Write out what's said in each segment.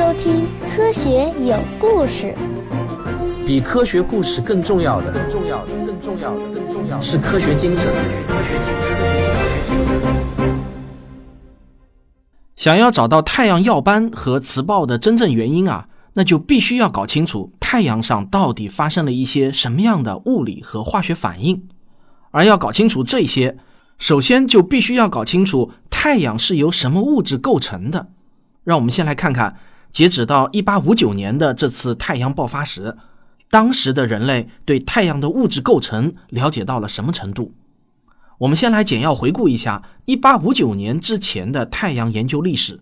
收听《科学有故事》。比科学故事更重要的，更重要的，更重要的，更重要的是科学精神。想要找到太阳耀斑和磁暴的真正原因啊，那就必须要搞清楚太阳上到底发生了一些什么样的物理和化学反应。而要搞清楚这些，首先就必须要搞清楚太阳是由什么物质构成的。让我们先来看看，截止到一八五九年的这次太阳爆发时，当时的人类对太阳的物质构成了解到了什么程度。我们先来简要回顾一下一八五九年之前的太阳研究历史。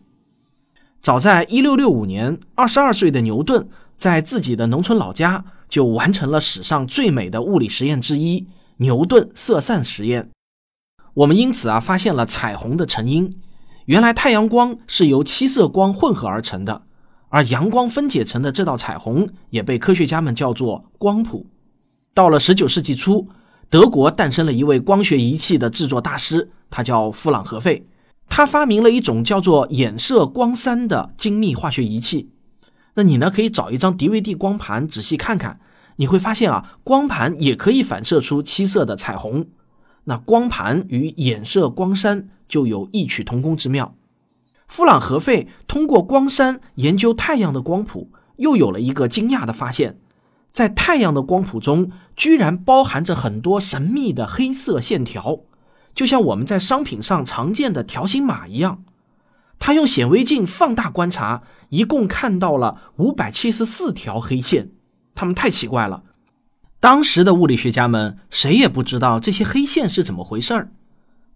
早在一六六五年，二十二岁的牛顿在自己的农村老家就完成了史上最美的物理实验之一——牛顿色散实验。我们因此啊，发现了彩虹的成因。原来太阳光是由七色光混合而成的，而阳光分解成的这道彩虹也被科学家们叫做光谱。到了十九世纪初，德国诞生了一位光学仪器的制作大师，他叫夫朗和费。他发明了一种叫做衍射光栅的精密化学仪器。那你呢，可以找一张 DVD 光盘仔细看看，你会发现啊，光盘也可以反射出七色的彩虹。那光盘与衍射光栅。就有异曲同工之妙。夫朗和费通过光栅研究太阳的光谱，又有了一个惊讶的发现：在太阳的光谱中，居然包含着很多神秘的黑色线条，就像我们在商品上常见的条形码一样。他用显微镜放大观察，一共看到了五百七十四条黑线。他们太奇怪了，当时的物理学家们谁也不知道这些黑线是怎么回事儿。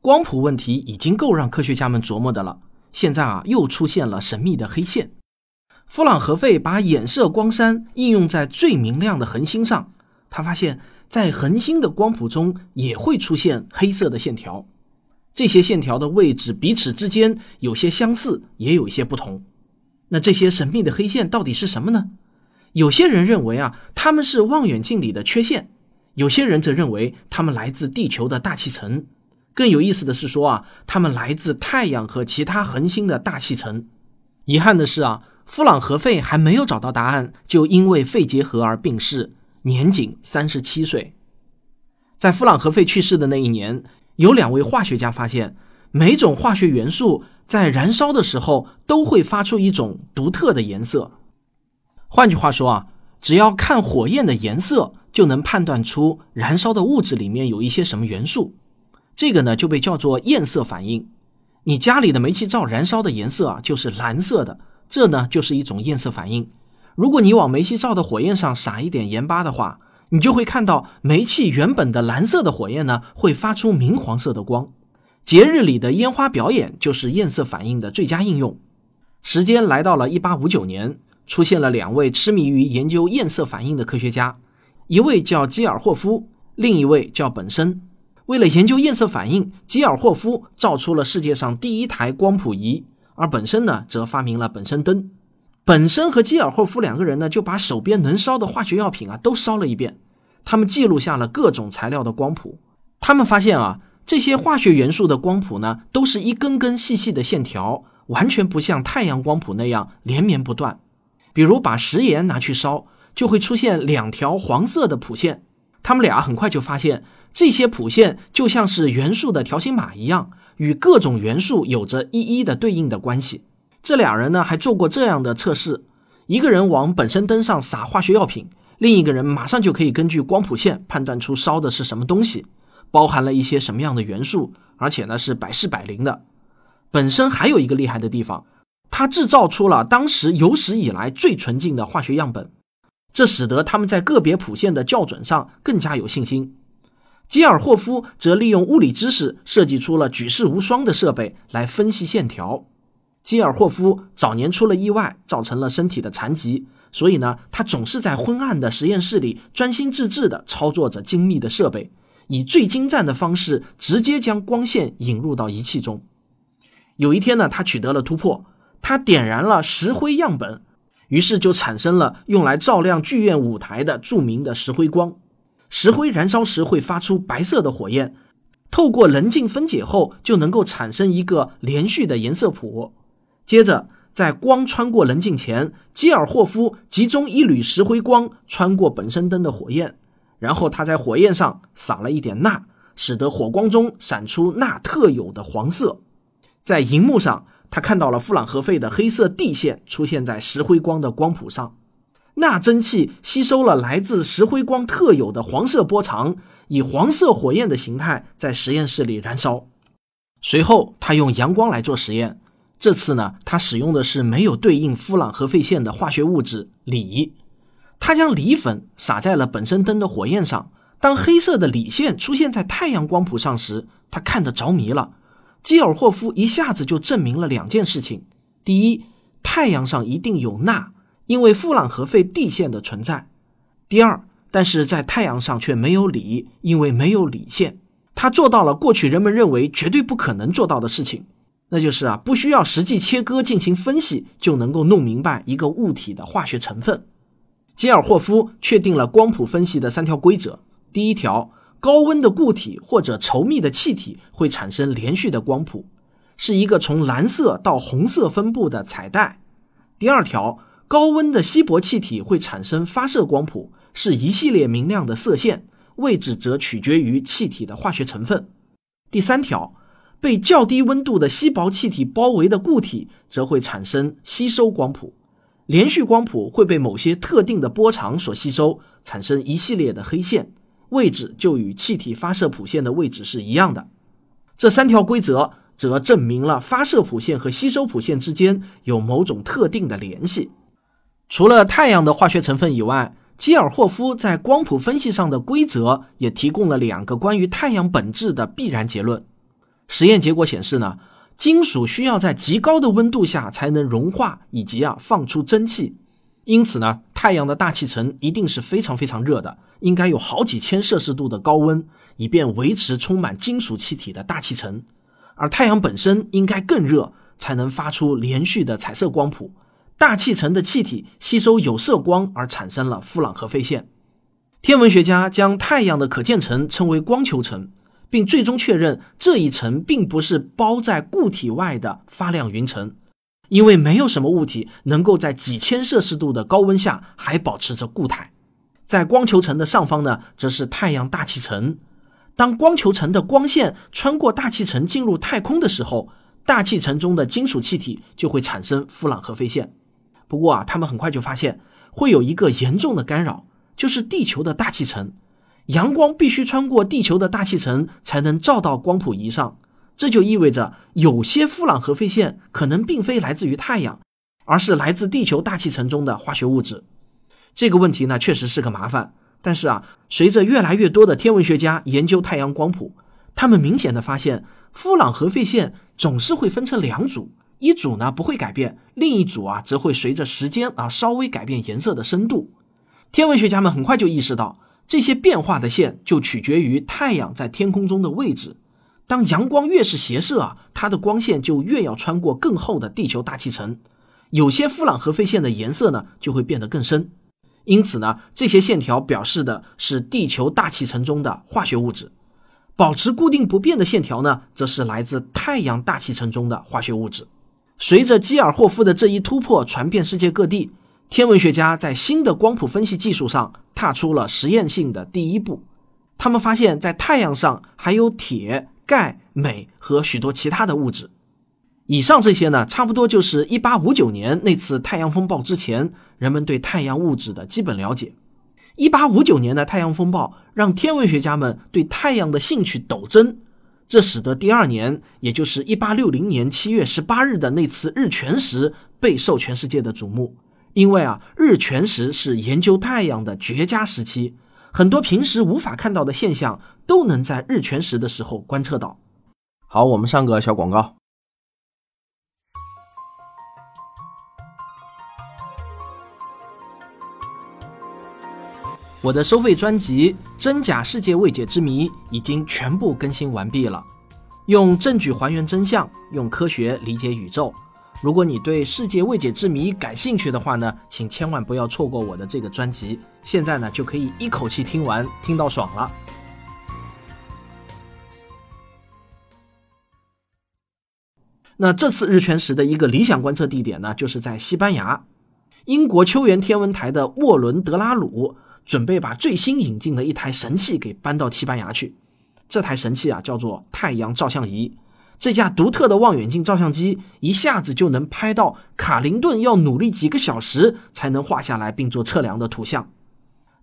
光谱问题已经够让科学家们琢磨的了，现在啊又出现了神秘的黑线。弗朗和费把衍射光栅应用在最明亮的恒星上，他发现，在恒星的光谱中也会出现黑色的线条，这些线条的位置彼此之间有些相似，也有一些不同。那这些神秘的黑线到底是什么呢？有些人认为啊，它们是望远镜里的缺陷；有些人则认为它们来自地球的大气层。更有意思的是说啊，它们来自太阳和其他恒星的大气层。遗憾的是啊，夫朗和费还没有找到答案，就因为肺结核而病逝，年仅三十七岁。在夫朗和费去世的那一年，有两位化学家发现，每种化学元素在燃烧的时候都会发出一种独特的颜色。换句话说啊，只要看火焰的颜色，就能判断出燃烧的物质里面有一些什么元素。这个呢就被叫做焰色反应。你家里的煤气灶燃烧的颜色啊就是蓝色的，这呢就是一种焰色反应。如果你往煤气灶的火焰上撒一点盐巴的话，你就会看到煤气原本的蓝色的火焰呢会发出明黄色的光。节日里的烟花表演就是焰色反应的最佳应用。时间来到了一八五九年，出现了两位痴迷于研究焰色反应的科学家，一位叫基尔霍夫，另一位叫本森。为了研究焰色反应，基尔霍夫造出了世界上第一台光谱仪，而本身呢，则发明了本身灯。本身和基尔霍夫两个人呢，就把手边能烧的化学药品啊都烧了一遍。他们记录下了各种材料的光谱。他们发现啊，这些化学元素的光谱呢，都是一根根细细的线条，完全不像太阳光谱那样连绵不断。比如把食盐拿去烧，就会出现两条黄色的谱线。他们俩很快就发现。这些谱线就像是元素的条形码一样，与各种元素有着一一的对应的关系。这两人呢还做过这样的测试：一个人往本身灯上撒化学药品，另一个人马上就可以根据光谱线判断出烧的是什么东西，包含了一些什么样的元素，而且呢是百试百灵的。本身还有一个厉害的地方，他制造出了当时有史以来最纯净的化学样本，这使得他们在个别谱线的校准上更加有信心。基尔霍夫则利用物理知识设计出了举世无双的设备来分析线条。基尔霍夫早年出了意外，造成了身体的残疾，所以呢，他总是在昏暗的实验室里专心致志地操作着精密的设备，以最精湛的方式直接将光线引入到仪器中。有一天呢，他取得了突破，他点燃了石灰样本，于是就产生了用来照亮剧院舞台的著名的石灰光。石灰燃烧时会发出白色的火焰，透过棱镜分解后就能够产生一个连续的颜色谱。接着，在光穿过棱镜前，基尔霍夫集中一缕石灰光穿过本身灯的火焰，然后他在火焰上撒了一点钠，使得火光中闪出钠特有的黄色。在荧幕上，他看到了富朗和费的黑色地线出现在石灰光的光谱上。钠蒸汽吸收了来自石灰光特有的黄色波长，以黄色火焰的形态在实验室里燃烧。随后，他用阳光来做实验。这次呢，他使用的是没有对应夫朗和费线的化学物质锂。他将锂粉撒在了本身灯的火焰上。当黑色的锂线出现在太阳光谱上时，他看得着迷了。基尔霍夫一下子就证明了两件事情：第一，太阳上一定有钠。因为富朗核废地线的存在，第二，但是在太阳上却没有锂，因为没有锂线。他做到了过去人们认为绝对不可能做到的事情，那就是啊，不需要实际切割进行分析就能够弄明白一个物体的化学成分。吉尔霍夫确定了光谱分析的三条规则：第一条，高温的固体或者稠密的气体会产生连续的光谱，是一个从蓝色到红色分布的彩带；第二条。高温的稀薄气体会产生发射光谱，是一系列明亮的色线，位置则取决于气体的化学成分。第三条，被较低温度的稀薄气体包围的固体则会产生吸收光谱，连续光谱会被某些特定的波长所吸收，产生一系列的黑线，位置就与气体发射谱线的位置是一样的。这三条规则则证明了发射谱线和吸收谱线之间有某种特定的联系。除了太阳的化学成分以外，基尔霍夫在光谱分析上的规则也提供了两个关于太阳本质的必然结论。实验结果显示呢，金属需要在极高的温度下才能融化以及啊放出蒸汽，因此呢，太阳的大气层一定是非常非常热的，应该有好几千摄氏度的高温，以便维持充满金属气体的大气层。而太阳本身应该更热，才能发出连续的彩色光谱。大气层的气体吸收有色光而产生了夫朗核废线。天文学家将太阳的可见层称为光球层，并最终确认这一层并不是包在固体外的发亮云层，因为没有什么物体能够在几千摄氏度的高温下还保持着固态。在光球层的上方呢，则是太阳大气层。当光球层的光线穿过大气层进入太空的时候，大气层中的金属气体就会产生夫朗核废线。不过啊，他们很快就发现会有一个严重的干扰，就是地球的大气层。阳光必须穿过地球的大气层才能照到光谱仪上，这就意味着有些夫朗核废线可能并非来自于太阳，而是来自地球大气层中的化学物质。这个问题呢，确实是个麻烦。但是啊，随着越来越多的天文学家研究太阳光谱，他们明显的发现，夫朗核废线总是会分成两组。一组呢不会改变，另一组啊则会随着时间啊稍微改变颜色的深度。天文学家们很快就意识到，这些变化的线就取决于太阳在天空中的位置。当阳光越是斜射啊，它的光线就越要穿过更厚的地球大气层。有些夫朗核废线的颜色呢就会变得更深。因此呢，这些线条表示的是地球大气层中的化学物质。保持固定不变的线条呢，则是来自太阳大气层中的化学物质。随着基尔霍夫的这一突破传遍世界各地，天文学家在新的光谱分析技术上踏出了实验性的第一步。他们发现，在太阳上还有铁、钙、镁和许多其他的物质。以上这些呢，差不多就是1859年那次太阳风暴之前人们对太阳物质的基本了解。1859年的太阳风暴让天文学家们对太阳的兴趣陡增。这使得第二年，也就是一八六零年七月十八日的那次日全食备受全世界的瞩目。因为啊，日全食是研究太阳的绝佳时期，很多平时无法看到的现象都能在日全食的时候观测到。好，我们上个小广告。我的收费专辑《真假世界未解之谜》已经全部更新完毕了，用证据还原真相，用科学理解宇宙。如果你对世界未解之谜感兴趣的话呢，请千万不要错过我的这个专辑。现在呢，就可以一口气听完，听到爽了。那这次日全食的一个理想观测地点呢，就是在西班牙。英国秋园天文台的沃伦·德拉鲁准备把最新引进的一台神器给搬到西班牙去。这台神器啊，叫做太阳照相仪。这架独特的望远镜照相机一下子就能拍到卡林顿要努力几个小时才能画下来并做测量的图像。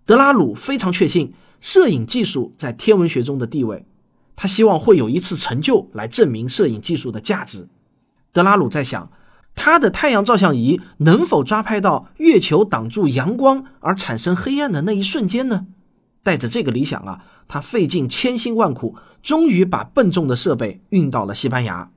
德拉鲁非常确信摄影技术在天文学中的地位，他希望会有一次成就来证明摄影技术的价值。德拉鲁在想。他的太阳照相仪能否抓拍到月球挡住阳光而产生黑暗的那一瞬间呢？带着这个理想啊，他费尽千辛万苦，终于把笨重的设备运到了西班牙。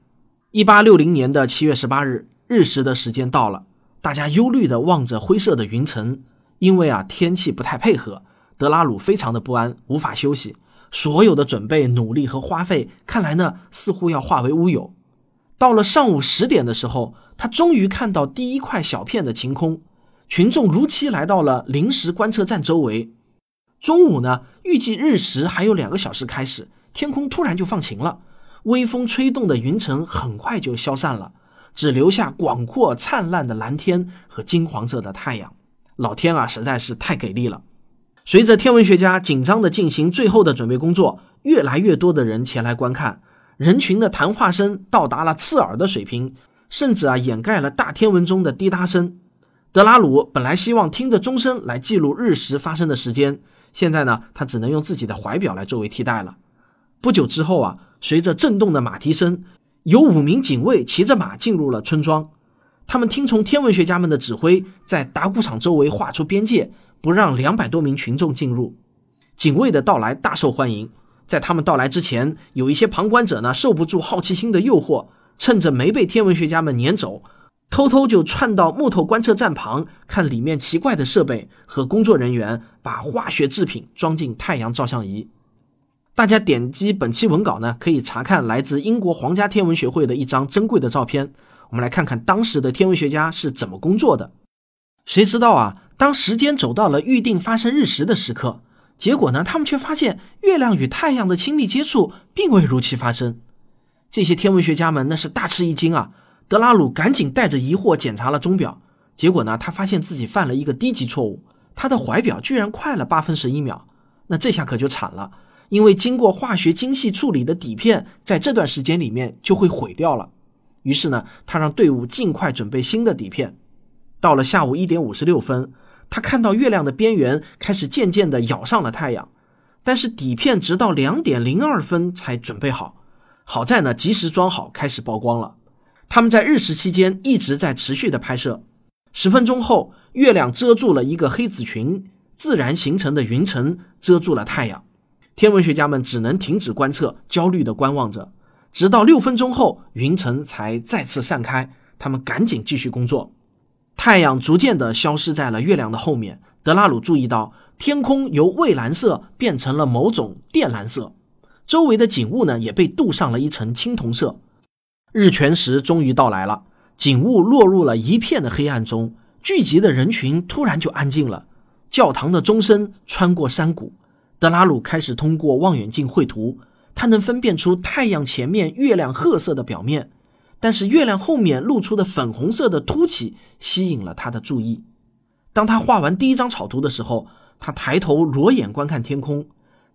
一八六零年的七月十八日，日食的时间到了，大家忧虑地望着灰色的云层，因为啊天气不太配合，德拉鲁非常的不安，无法休息。所有的准备、努力和花费，看来呢似乎要化为乌有。到了上午十点的时候。他终于看到第一块小片的晴空，群众如期来到了临时观测站周围。中午呢，预计日食还有两个小时开始，天空突然就放晴了，微风吹动的云层很快就消散了，只留下广阔灿烂的蓝天和金黄色的太阳。老天啊，实在是太给力了！随着天文学家紧张地进行最后的准备工作，越来越多的人前来观看，人群的谈话声到达了刺耳的水平。甚至啊，掩盖了大天文中的滴答声。德拉鲁本来希望听着钟声来记录日食发生的时间，现在呢，他只能用自己的怀表来作为替代了。不久之后啊，随着震动的马蹄声，有五名警卫骑着马进入了村庄。他们听从天文学家们的指挥，在打谷场周围画出边界，不让两百多名群众进入。警卫的到来大受欢迎。在他们到来之前，有一些旁观者呢，受不住好奇心的诱惑。趁着没被天文学家们撵走，偷偷就窜到木头观测站旁，看里面奇怪的设备和工作人员把化学制品装进太阳照相仪。大家点击本期文稿呢，可以查看来自英国皇家天文学会的一张珍贵的照片。我们来看看当时的天文学家是怎么工作的。谁知道啊，当时间走到了预定发生日食的时刻，结果呢，他们却发现月亮与太阳的亲密接触并未如期发生。这些天文学家们那是大吃一惊啊！德拉鲁赶紧带着疑惑检查了钟表，结果呢，他发现自己犯了一个低级错误，他的怀表居然快了八分十一秒。那这下可就惨了，因为经过化学精细处理的底片在这段时间里面就会毁掉了。于是呢，他让队伍尽快准备新的底片。到了下午一点五十六分，他看到月亮的边缘开始渐渐地咬上了太阳，但是底片直到两点零二分才准备好。好在呢，及时装好，开始曝光了。他们在日食期间一直在持续的拍摄。十分钟后，月亮遮住了一个黑子群，自然形成的云层遮住了太阳。天文学家们只能停止观测，焦虑的观望着。直到六分钟后，云层才再次散开。他们赶紧继续工作。太阳逐渐的消失在了月亮的后面。德拉鲁注意到，天空由蔚蓝色变成了某种靛蓝色。周围的景物呢，也被镀上了一层青铜色。日全食终于到来了，景物落入了一片的黑暗中，聚集的人群突然就安静了。教堂的钟声穿过山谷，德拉鲁开始通过望远镜绘图。他能分辨出太阳前面月亮褐色的表面，但是月亮后面露出的粉红色的凸起吸引了他的注意。当他画完第一张草图的时候，他抬头裸眼观看天空。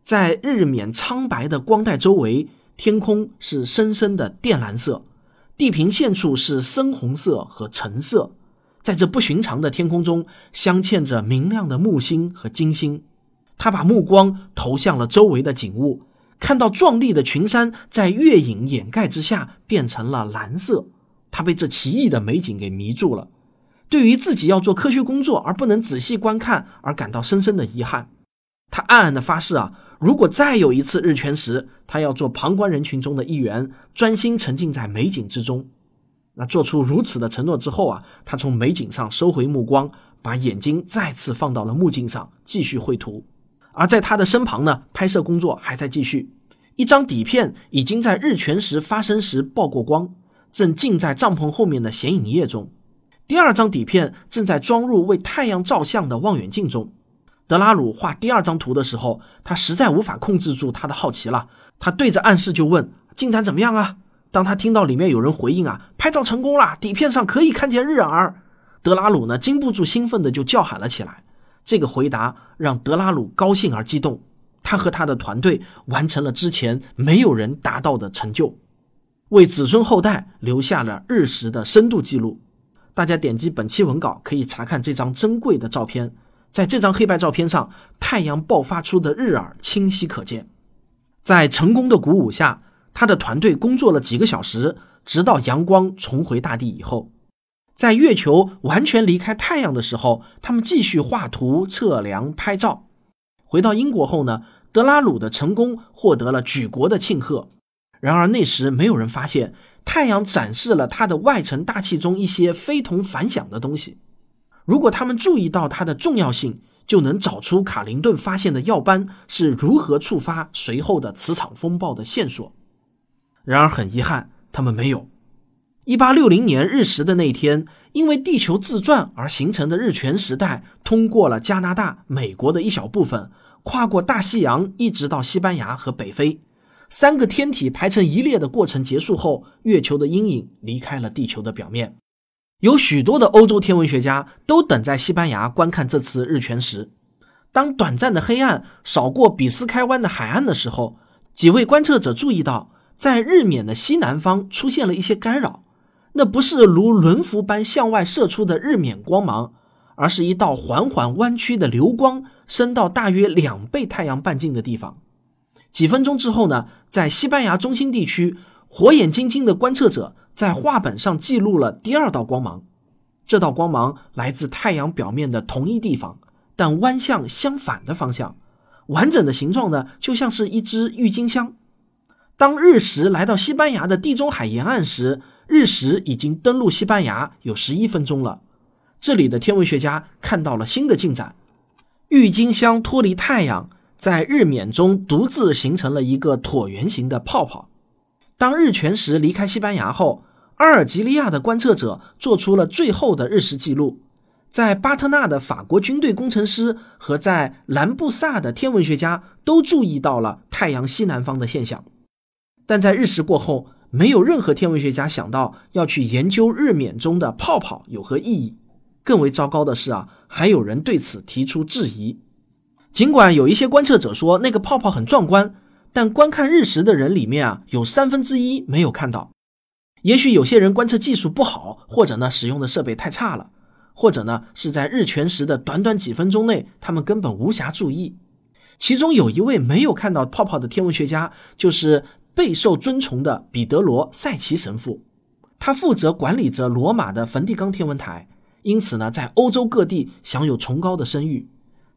在日冕苍白的光带周围，天空是深深的靛蓝色，地平线处是深红色和橙色。在这不寻常的天空中，镶嵌着明亮的木星和金星。他把目光投向了周围的景物，看到壮丽的群山在月影掩盖之下变成了蓝色。他被这奇异的美景给迷住了，对于自己要做科学工作而不能仔细观看而感到深深的遗憾。他暗暗的发誓啊。如果再有一次日全食，他要做旁观人群中的一员，专心沉浸在美景之中。那做出如此的承诺之后啊，他从美景上收回目光，把眼睛再次放到了目镜上，继续绘图。而在他的身旁呢，拍摄工作还在继续。一张底片已经在日全食发生时曝过光，正浸在帐篷后面的显影液中。第二张底片正在装入为太阳照相的望远镜中。德拉鲁画第二张图的时候，他实在无法控制住他的好奇了。他对着暗室就问：“进展怎么样啊？”当他听到里面有人回应啊，拍照成功了，底片上可以看见日珥，德拉鲁呢禁不住兴奋的就叫喊了起来。这个回答让德拉鲁高兴而激动，他和他的团队完成了之前没有人达到的成就，为子孙后代留下了日食的深度记录。大家点击本期文稿可以查看这张珍贵的照片，在这张黑白照片上，太阳爆发出的日珥清晰可见。在成功的鼓舞下。他的团队工作了几个小时，直到阳光重回大地以后，在月球完全离开太阳的时候，他们继续画图、测量、拍照。回到英国后呢，德拉鲁的成功获得了举国的庆贺。然而那时没有人发现，太阳展示了它的外层大气中一些非同凡响的东西。如果他们注意到它的重要性，就能找出卡林顿发现的耀斑是如何触发随后的磁场风暴的线索。然而很遗憾，他们没有。一八六零年日食的那天，因为地球自转而形成的日全食带通过了加拿大、美国的一小部分，跨过大西洋，一直到西班牙和北非。三个天体排成一列的过程结束后，月球的阴影离开了地球的表面。有许多的欧洲天文学家都等在西班牙观看这次日全食。当短暂的黑暗扫过比斯开湾的海岸的时候，几位观测者注意到。在日冕的西南方出现了一些干扰，那不是如轮辐般向外射出的日冕光芒，而是一道缓缓弯曲的流光，升到大约两倍太阳半径的地方。几分钟之后呢，在西班牙中心地区，火眼金睛的观测者在画本上记录了第二道光芒。这道光芒来自太阳表面的同一地方，但弯向相反的方向，完整的形状呢，就像是一只郁金香。当日食来到西班牙的地中海沿岸时，日食已经登陆西班牙有十一分钟了。这里的天文学家看到了新的进展：郁金香脱离太阳，在日冕中独自形成了一个椭圆形的泡泡。当日全食离开西班牙后，阿尔及利亚的观测者做出了最后的日食记录。在巴特纳的法国军队工程师和在兰布萨的天文学家都注意到了太阳西南方的现象。但在日食过后，没有任何天文学家想到要去研究日冕中的泡泡有何意义。更为糟糕的是啊，还有人对此提出质疑。尽管有一些观测者说那个泡泡很壮观，但观看日食的人里面啊，有三分之一没有看到。也许有些人观测技术不好，或者呢使用的设备太差了，或者呢是在日全食的短短几分钟内，他们根本无暇注意。其中有一位没有看到泡泡的天文学家，就是。备受尊崇的彼得罗·塞奇神父，他负责管理着罗马的梵蒂冈天文台，因此呢，在欧洲各地享有崇高的声誉。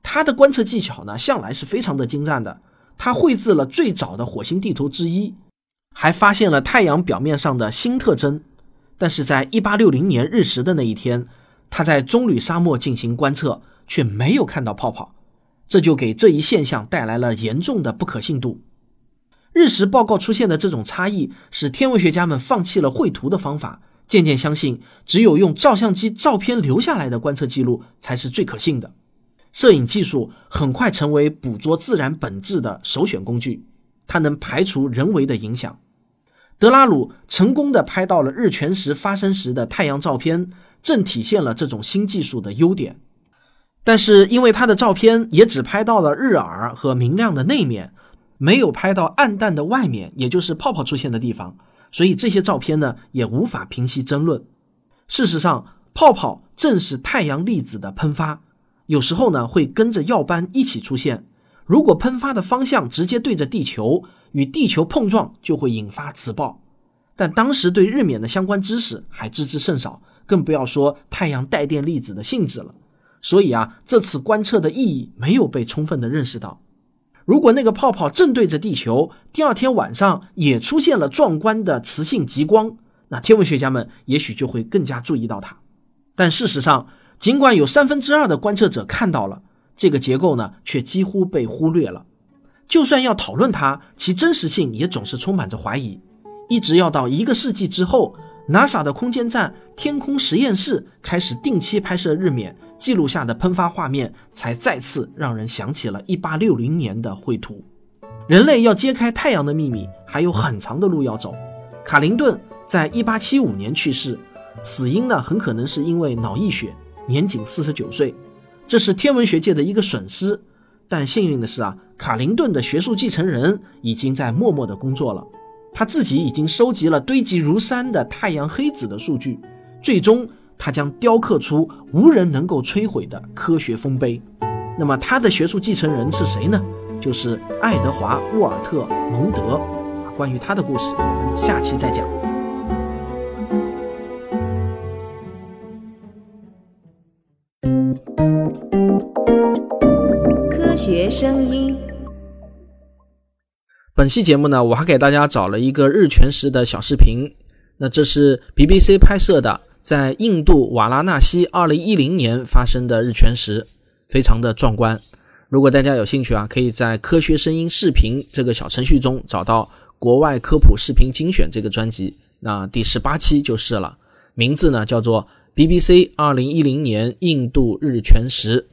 他的观测技巧呢，向来是非常的精湛的。他绘制了最早的火星地图之一，还发现了太阳表面上的新特征。但是在1860年日食的那一天，他在棕榈沙漠进行观测，却没有看到泡泡，这就给这一现象带来了严重的不可信度。日食报告出现的这种差异，使天文学家们放弃了绘图的方法，渐渐相信只有用照相机照片留下来的观测记录才是最可信的。摄影技术很快成为捕捉自然本质的首选工具，它能排除人为的影响。德拉鲁成功的拍到了日全食发生时的太阳照片，正体现了这种新技术的优点。但是，因为他的照片也只拍到了日耳和明亮的内面。没有拍到暗淡的外面，也就是泡泡出现的地方，所以这些照片呢也无法平息争论。事实上，泡泡正是太阳粒子的喷发，有时候呢会跟着耀斑一起出现。如果喷发的方向直接对着地球，与地球碰撞就会引发磁暴。但当时对日冕的相关知识还知之甚少，更不要说太阳带电粒子的性质了。所以啊，这次观测的意义没有被充分的认识到。如果那个泡泡正对着地球，第二天晚上也出现了壮观的磁性极光，那天文学家们也许就会更加注意到它。但事实上，尽管有三分之二的观测者看到了这个结构呢，却几乎被忽略了。就算要讨论它，其真实性也总是充满着怀疑。一直要到一个世纪之后。NASA 的空间站天空实验室开始定期拍摄日冕，记录下的喷发画面，才再次让人想起了1860年的绘图。人类要揭开太阳的秘密，还有很长的路要走。卡林顿在一八七五年去世，死因呢很可能是因为脑溢血，年仅四十九岁，这是天文学界的一个损失。但幸运的是啊，卡林顿的学术继承人已经在默默的工作了，他自己已经收集了堆积如山的太阳黑子的数据，最终他将雕刻出无人能够摧毁的科学丰碑。那么他的学术继承人是谁呢？就是爱德华·沃尔特·蒙德。关于他的故事，我们下期再讲。科学声音。本期节目呢，我还给大家找了一个日全食的小视频。那这是 BBC 拍摄的，在印度瓦拉纳西2010年发生的日全食，非常的壮观。如果大家有兴趣啊，可以在科学声音视频这个小程序中找到。国外科普视频精选这个专辑，那第十八期就是了，名字呢叫做 BBC 二零一零年印度日全食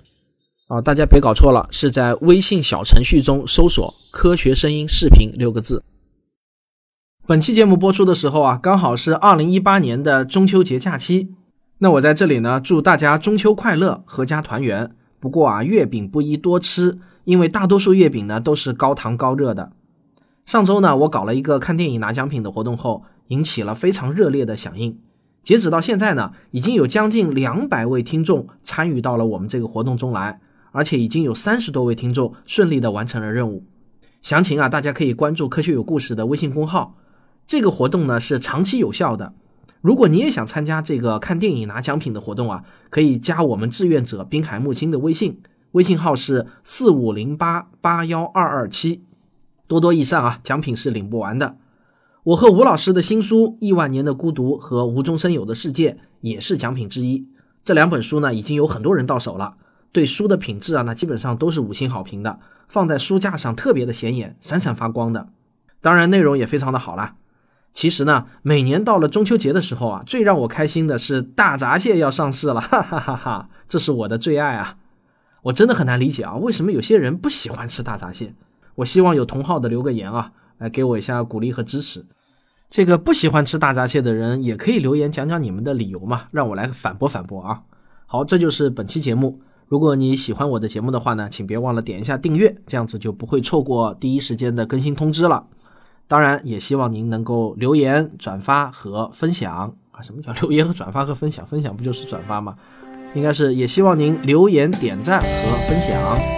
啊，大家别搞错了，是在微信小程序中搜索“科学声音视频”六个字。本期节目播出的时候啊，刚好是二零一八年的中秋节假期，那我在这里呢祝大家中秋快乐，阖家团圆。不过啊，月饼不宜多吃，因为大多数月饼呢都是高糖高热的。上周呢，我搞了一个看电影拿奖品的活动后，引起了非常热烈的响应。截止到现在呢，已经有将近两百位听众参与到了我们这个活动中来，而且已经有三十多位听众顺利的完成了任务。详情啊，大家可以关注“科学有故事”的微信公号。这个活动呢是长期有效的。如果你也想参加这个看电影拿奖品的活动啊，可以加我们志愿者滨海木星的微信，微信号是四五零八八幺二二七。多多益善啊！奖品是领不完的。我和吴老师的新书《亿万年的孤独》和《无中生有的世界》也是奖品之一。这两本书呢，已经有很多人到手了。对书的品质啊，那基本上都是五星好评的，放在书架上特别的显眼，闪闪发光的。当然，内容也非常的好啦。其实呢，每年到了中秋节的时候啊，最让我开心的是大闸蟹要上市了，哈哈哈哈！这是我的最爱啊！我真的很难理解啊，为什么有些人不喜欢吃大闸蟹？我希望有同号的留个言啊，来给我一下鼓励和支持。这个不喜欢吃大闸蟹的人也可以留言讲讲你们的理由嘛，让我来反驳反驳啊。好，这就是本期节目。如果你喜欢我的节目的话呢，请别忘了点一下订阅，这样子就不会错过第一时间的更新通知了。当然，也希望您能够留言、转发和分享啊。什么叫留言和转发和分享？分享不就是转发吗？应该是也希望您留言、点赞和分享。